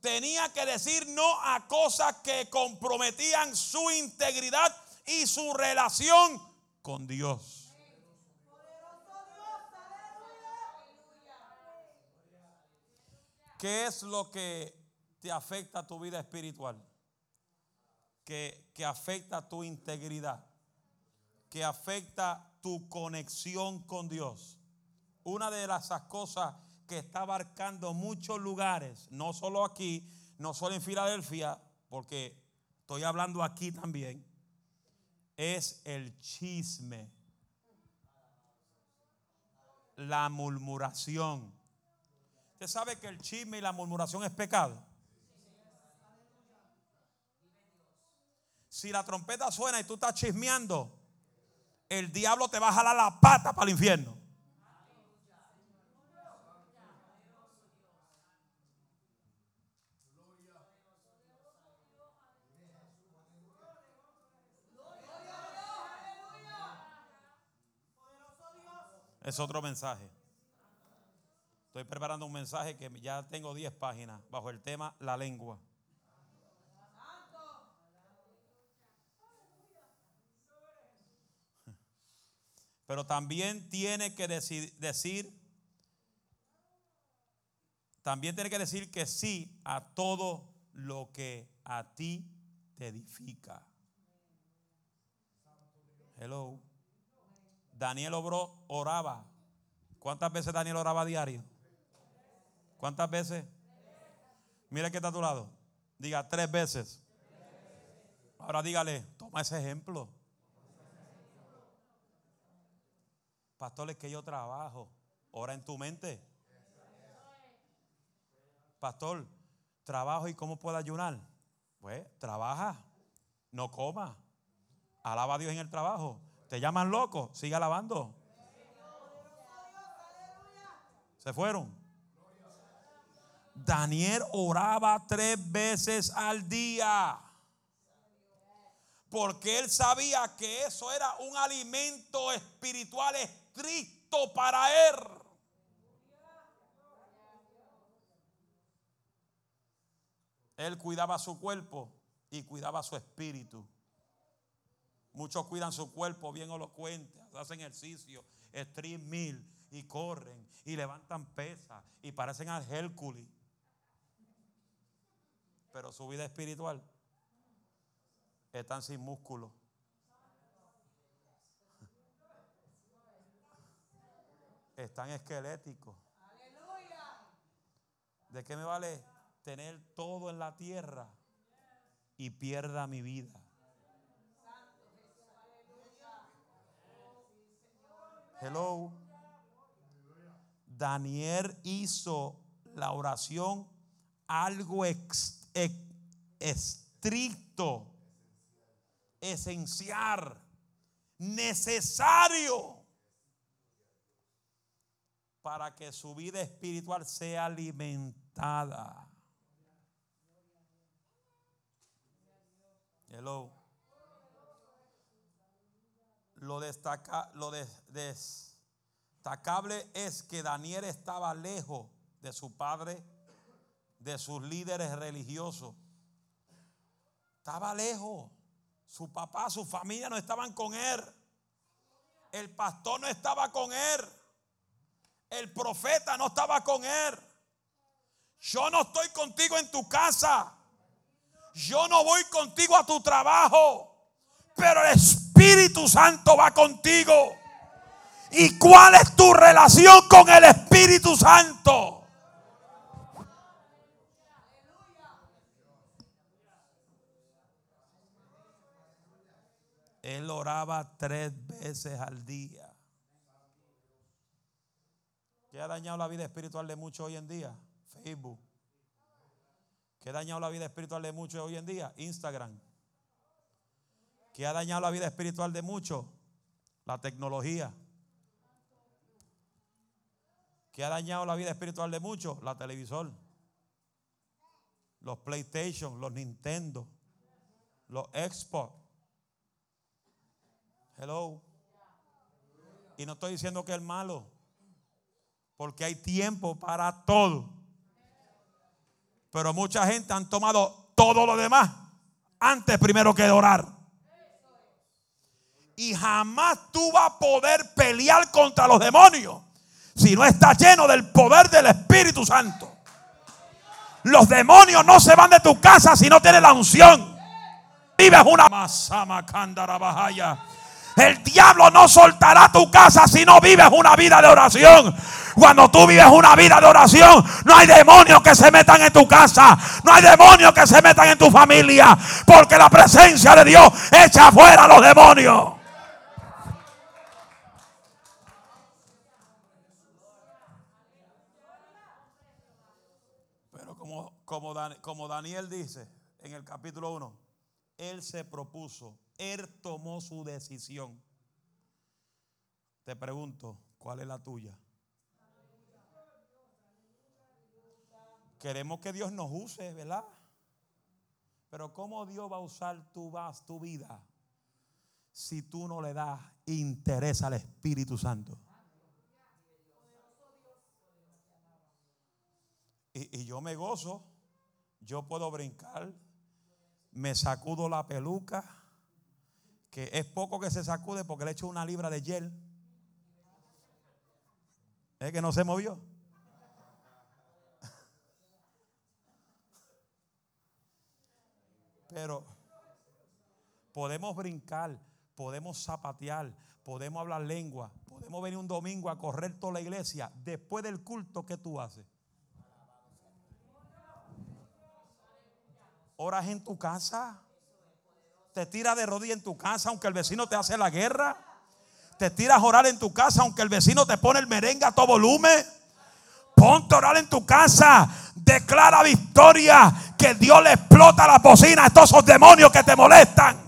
Tenía que decir no a cosas que comprometían su integridad y su relación con Dios. ¿Qué es lo que te afecta a tu vida espiritual? Que, que afecta tu integridad, que afecta tu conexión con Dios. Una de las cosas que está abarcando muchos lugares, no solo aquí, no solo en Filadelfia, porque estoy hablando aquí también, es el chisme, la murmuración. ¿Usted sabe que el chisme y la murmuración es pecado? Si la trompeta suena y tú estás chismeando, el diablo te va a jalar la pata para el infierno. Es otro mensaje. Estoy preparando un mensaje que ya tengo 10 páginas bajo el tema la lengua. *laughs* Pero también tiene que decir, también tiene que decir que sí a todo lo que a ti te edifica. Hello. Daniel obró, oraba. ¿Cuántas veces Daniel oraba a diario? ¿Cuántas veces? Mira que está a tu lado. Diga tres veces. Ahora dígale, toma ese ejemplo. Pastor, es que yo trabajo. Ora en tu mente. Pastor, trabajo y cómo puedo ayunar. Pues trabaja, no coma. Alaba a Dios en el trabajo. Te llaman loco, sigue alabando. Se fueron. Daniel oraba tres veces al día. Porque él sabía que eso era un alimento espiritual estricto para él. Él cuidaba su cuerpo y cuidaba su espíritu. Muchos cuidan su cuerpo bien elocuente, hacen ejercicio, stream y corren y levantan pesas y parecen al Hércules pero su vida espiritual están sin músculo. *laughs* Están esqueléticos. ¿De qué me vale tener todo en la tierra y pierda mi vida? Hello. Daniel hizo la oración algo extra estricto, esencial, necesario para que su vida espiritual sea alimentada. Hello. Lo, destaca, lo destacable es que Daniel estaba lejos de su padre de sus líderes religiosos. Estaba lejos. Su papá, su familia no estaban con él. El pastor no estaba con él. El profeta no estaba con él. Yo no estoy contigo en tu casa. Yo no voy contigo a tu trabajo. Pero el Espíritu Santo va contigo. ¿Y cuál es tu relación con el Espíritu Santo? Él oraba tres veces al día. ¿Qué ha dañado la vida espiritual de muchos hoy en día? Facebook. ¿Qué ha dañado la vida espiritual de muchos hoy en día? Instagram. ¿Qué ha dañado la vida espiritual de muchos? La tecnología. ¿Qué ha dañado la vida espiritual de muchos? La televisor. Los PlayStation, los Nintendo, los Xbox. Hello. Y no estoy diciendo que es malo, porque hay tiempo para todo. Pero mucha gente han tomado todo lo demás antes primero que orar. Y jamás tú vas a poder pelear contra los demonios si no estás lleno del poder del Espíritu Santo. Los demonios no se van de tu casa si no tienes la unción. Vives una bajaya. El diablo no soltará tu casa si no vives una vida de oración. Cuando tú vives una vida de oración, no hay demonios que se metan en tu casa. No hay demonios que se metan en tu familia. Porque la presencia de Dios echa fuera a los demonios. Pero como, como, como Daniel dice en el capítulo 1, él se propuso él tomó su decisión. Te pregunto, ¿cuál es la tuya? Queremos que Dios nos use, ¿verdad? Pero ¿cómo Dios va a usar tu, tu vida si tú no le das interés al Espíritu Santo? Y yo me gozo, yo puedo brincar, me sacudo la peluca, que es poco que se sacude porque le echo una libra de gel. Es que no se movió. Pero podemos brincar, podemos zapatear, podemos hablar lengua, podemos venir un domingo a correr toda la iglesia después del culto que tú haces. Oras en tu casa. Te tiras de rodillas en tu casa aunque el vecino te hace la guerra. Te tiras a orar en tu casa aunque el vecino te pone el merengue a todo volumen. Ponte a orar en tu casa. Declara victoria. Que Dios le explota la bocina a esos demonios que te molestan.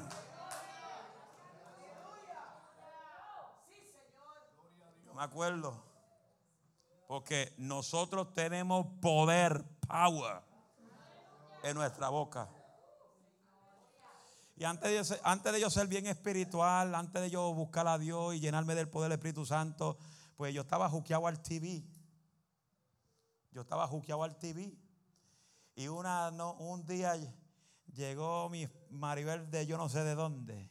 Me acuerdo. Porque nosotros tenemos poder, power, en nuestra boca. Y antes de, yo antes de yo ser bien espiritual, antes de yo buscar a Dios y llenarme del poder del Espíritu Santo, pues yo estaba juqueado al TV. Yo estaba juqueado al TV. Y una, no, un día llegó mi Maribel de yo no sé de dónde.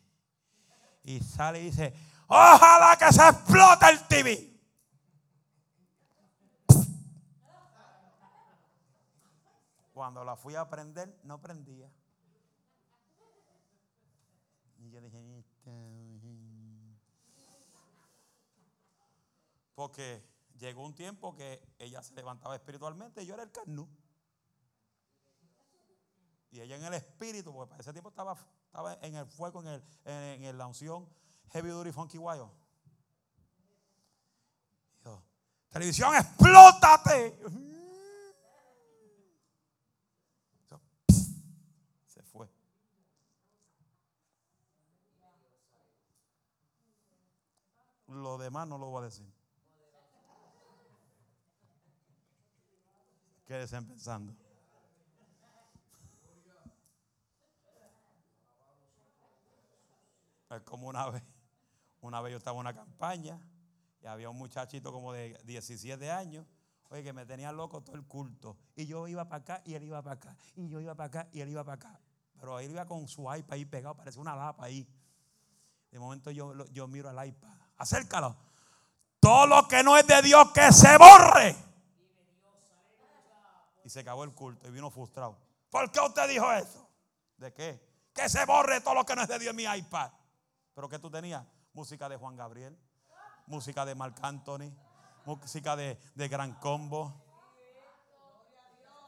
Y sale y dice, ojalá que se explote el TV. Cuando la fui a prender, no prendía. Dije, porque llegó un tiempo que ella se levantaba espiritualmente y yo era el carnú. Y ella en el espíritu, porque para ese tiempo estaba, estaba en el fuego, en, el, en, en la unción Heavy Duty Funky Wild. Yo, televisión, explótate. Lo demás no lo voy a decir. Quédese pensando. Es como una vez, una vez yo estaba en una campaña y había un muchachito como de 17 años, oye, que me tenía loco todo el culto. Y yo iba para acá y él iba para acá. Y yo iba para acá y él iba para acá. Pero él iba con su iPad ahí pegado, parece una lapa ahí. De momento yo, yo miro al iPad. Acércalo. Todo lo que no es de Dios, que se borre. Y se acabó el culto y vino frustrado. ¿Por qué usted dijo eso? ¿De qué? Que se borre todo lo que no es de Dios en mi iPad. ¿Pero qué tú tenías? Música de Juan Gabriel, música de Marc Anthony, música de, de Gran Combo.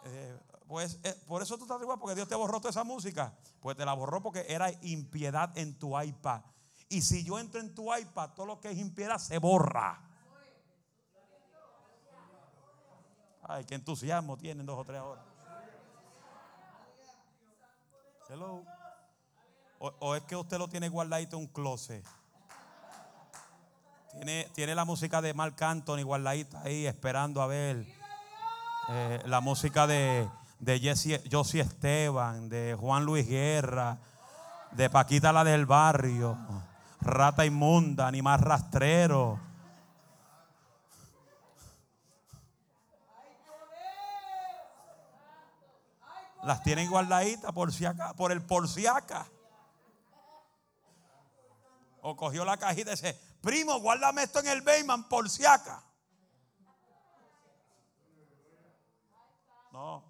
Eh, pues eh, por eso tú estás igual, porque Dios te borró toda esa música. Pues te la borró porque era impiedad en tu iPad. Y si yo entro en tu iPad, todo lo que es impiedad se borra. Ay, qué entusiasmo tienen dos o tres horas. Hello. O, es que usted lo tiene guardadito en un closet. Tiene, tiene la música de Marc Anthony guardadita ahí, esperando a ver. Eh, la música de, de Jesse, Josie Esteban, de Juan Luis Guerra, de Paquita la del barrio, Rata Inmunda, Animal Rastrero. Las tienen guardaditas por si por el por si. O cogió la cajita y dice, primo, guárdame esto en el Bayman por si acá. No,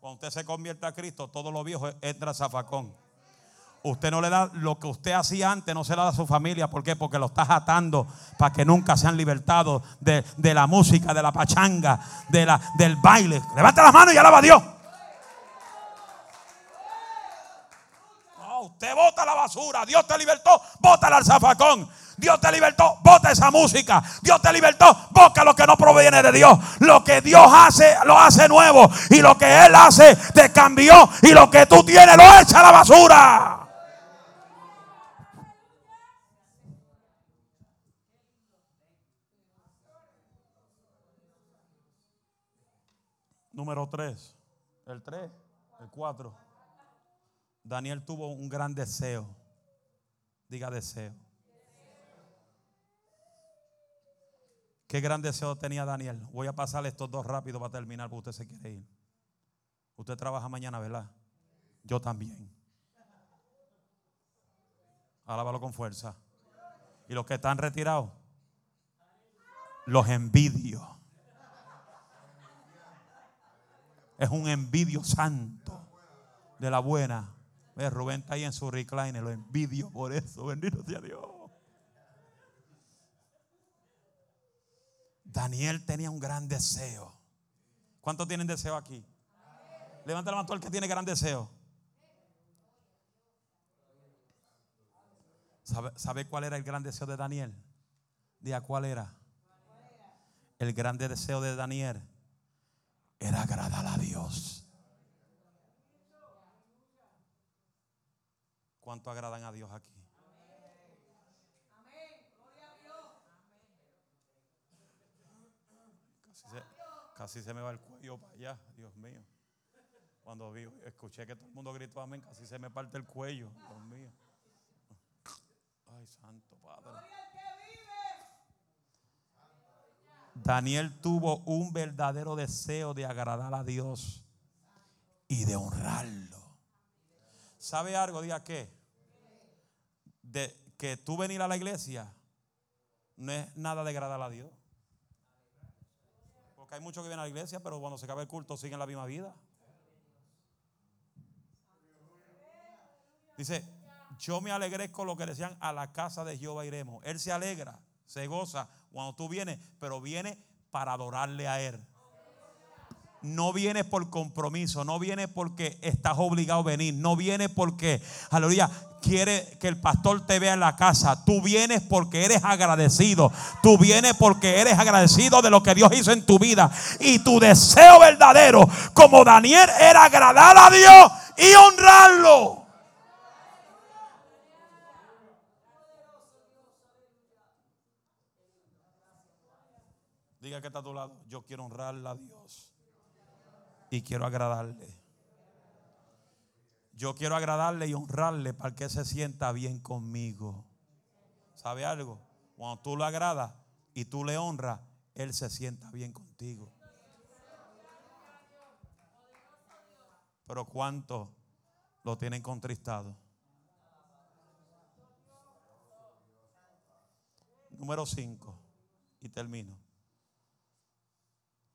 cuando usted se convierte a Cristo, todo lo viejo entra a zafacón. Usted no le da lo que usted hacía antes, no se lo da a su familia. ¿Por qué? Porque lo estás atando para que nunca sean libertados de, de la música, de la pachanga, del baile. Levanta las manos y alaba a Dios. Usted bota la basura. Dios te libertó, bota al zafacón. Dios te libertó, bota esa música. Dios te libertó, bota lo que no proviene de Dios. Lo que Dios hace, lo hace nuevo. Y lo que Él hace, te cambió. Y lo que tú tienes, lo echa a la basura. Número 3. El 3. El 4. Daniel tuvo un gran deseo. Diga deseo. ¿Qué gran deseo tenía Daniel? Voy a pasar estos dos rápido para terminar porque usted se quiere ir. Usted trabaja mañana, ¿verdad? Yo también. Alábalo con fuerza. Y los que están retirados, los envidio. Es un envidio santo de la buena. Ve, Rubén está ahí en su recliner, lo envidio por eso. *laughs* Bendito sea Dios. Daniel tenía un gran deseo. ¿Cuántos tienen deseo aquí? Levanta la mano el que tiene gran deseo. ¿Sabe, ¿Sabe, cuál era el gran deseo de Daniel? Diga cuál era. El grande deseo de Daniel era agradar a Dios. ¿Cuánto agradan a Dios aquí? Casi se, me va el cuello para allá, Dios mío. Cuando vi, escuché que todo el mundo gritó amén, casi se me parte el cuello, Dios mío. Ay, santo Padre. Daniel tuvo un verdadero deseo de agradar a Dios y de honrarlo. ¿Sabe algo? Diga qué. De que tú venir a la iglesia no es nada de agradar a Dios. Porque hay muchos que vienen a la iglesia, pero cuando se acaba el culto siguen la misma vida. Dice, yo me alegré con lo que decían a la casa de Jehová iremos. Él se alegra, se goza cuando tú vienes, pero viene para adorarle a Él. No viene por compromiso, no viene porque estás obligado a venir, no viene porque, aleluya, quiere que el pastor te vea en la casa. Tú vienes porque eres agradecido. Tú vienes porque eres agradecido de lo que Dios hizo en tu vida. Y tu deseo verdadero, como Daniel, era agradar a Dios y honrarlo. Diga que está a tu lado. Yo quiero honrarle a Dios. Y quiero agradarle. Yo quiero agradarle y honrarle para que se sienta bien conmigo. ¿Sabe algo? Cuando tú lo agradas y tú le honras, Él se sienta bien contigo. Pero ¿cuánto lo tienen contristado? Número 5. Y termino.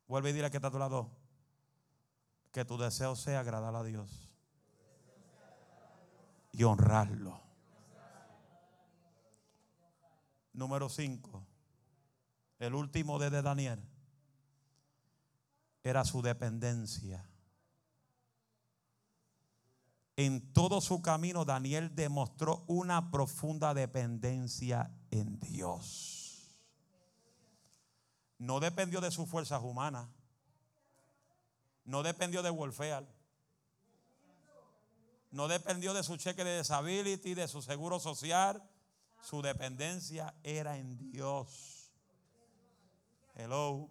Vuelve y dile que está a tu lado. Que tu deseo sea agradar a Dios. Y honrarlo. Número 5. El último de Daniel era su dependencia. En todo su camino Daniel demostró una profunda dependencia en Dios. No dependió de sus fuerzas humanas. No dependió de welfare. No dependió de su cheque de disability, de su seguro social. Su dependencia era en Dios. Hello.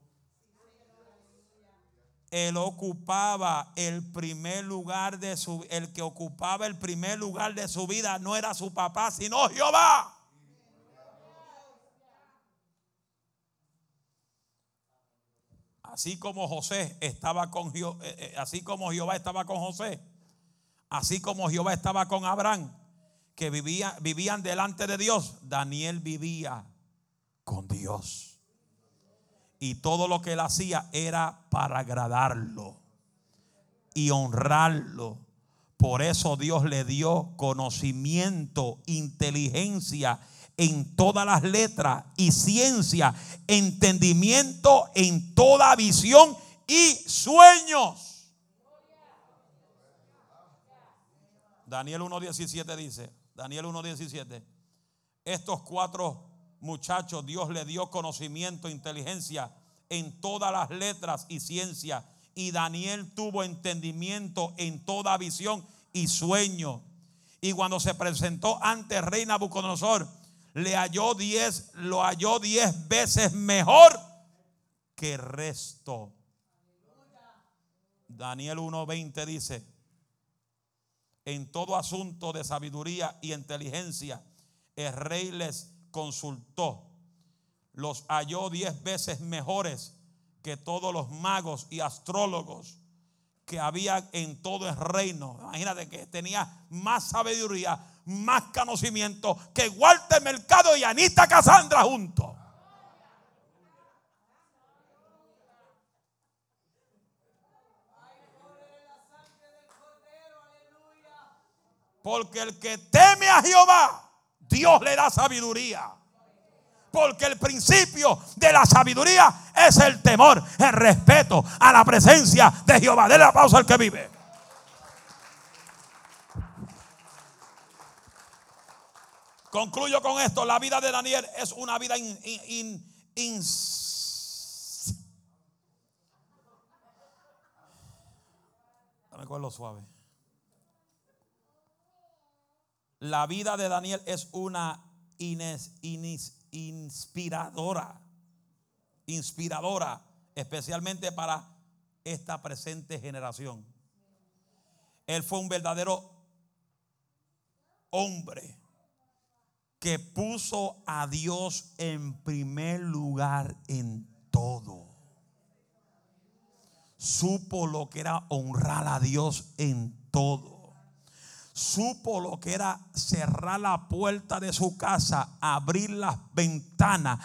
Él ocupaba el primer lugar de su el que ocupaba el primer lugar de su vida no era su papá, sino Jehová. Así como José estaba con eh, eh, así como Jehová estaba con José, así como Jehová estaba con Abraham, que vivía, vivían delante de Dios, Daniel vivía con Dios. Y todo lo que él hacía era para agradarlo y honrarlo. Por eso Dios le dio conocimiento, inteligencia en todas las letras y ciencia, entendimiento en toda visión y sueños. Daniel 1.17 dice, Daniel 1.17, estos cuatro muchachos Dios le dio conocimiento, inteligencia en todas las letras y ciencia. Y Daniel tuvo entendimiento en toda visión y sueño. Y cuando se presentó ante el rey Nabucodonosor, le halló diez, lo halló diez veces mejor que el resto. Daniel 1.20 dice, en todo asunto de sabiduría y inteligencia, el rey les consultó. Los halló diez veces mejores que todos los magos y astrólogos que había en todo el reino. Imagínate que tenía más sabiduría, más conocimiento que Walter Mercado y Anita Casandra juntos. Porque el que teme a Jehová, Dios le da sabiduría. Porque el principio de la sabiduría es el temor, el respeto a la presencia de Jehová. Dele la pausa al que vive. Concluyo con esto. La vida de Daniel es una vida in, Dame con lo suave. La vida de Daniel es una inspiradora, inspiradora, especialmente para esta presente generación. Él fue un verdadero hombre que puso a Dios en primer lugar en todo. Supo lo que era honrar a Dios en todo supo lo que era cerrar la puerta de su casa, abrir las ventanas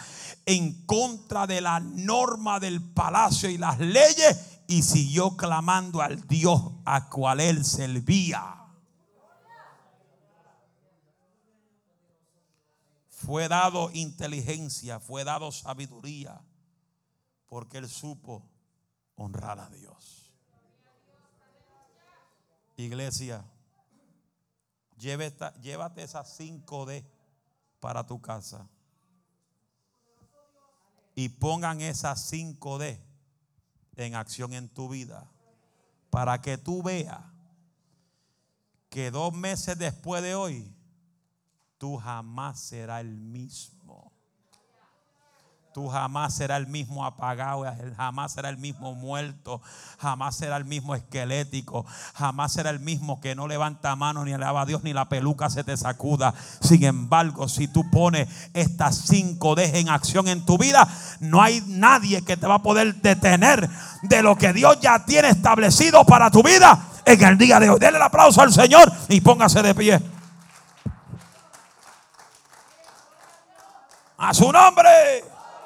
en contra de la norma del palacio y las leyes y siguió clamando al Dios a cual él servía. Fue dado inteligencia, fue dado sabiduría, porque él supo honrar a Dios. Iglesia, llévate esas 5D para tu casa. Y pongan esas 5D en acción en tu vida. Para que tú veas que dos meses después de hoy, tú jamás serás el mismo. Tú jamás serás el mismo apagado, jamás será el mismo muerto, jamás será el mismo esquelético, jamás será el mismo que no levanta mano ni alaba a Dios ni la peluca se te sacuda. Sin embargo, si tú pones estas cinco D en acción en tu vida, no hay nadie que te va a poder detener de lo que Dios ya tiene establecido para tu vida en el día de hoy. Denle el aplauso al Señor y póngase de pie. A su nombre.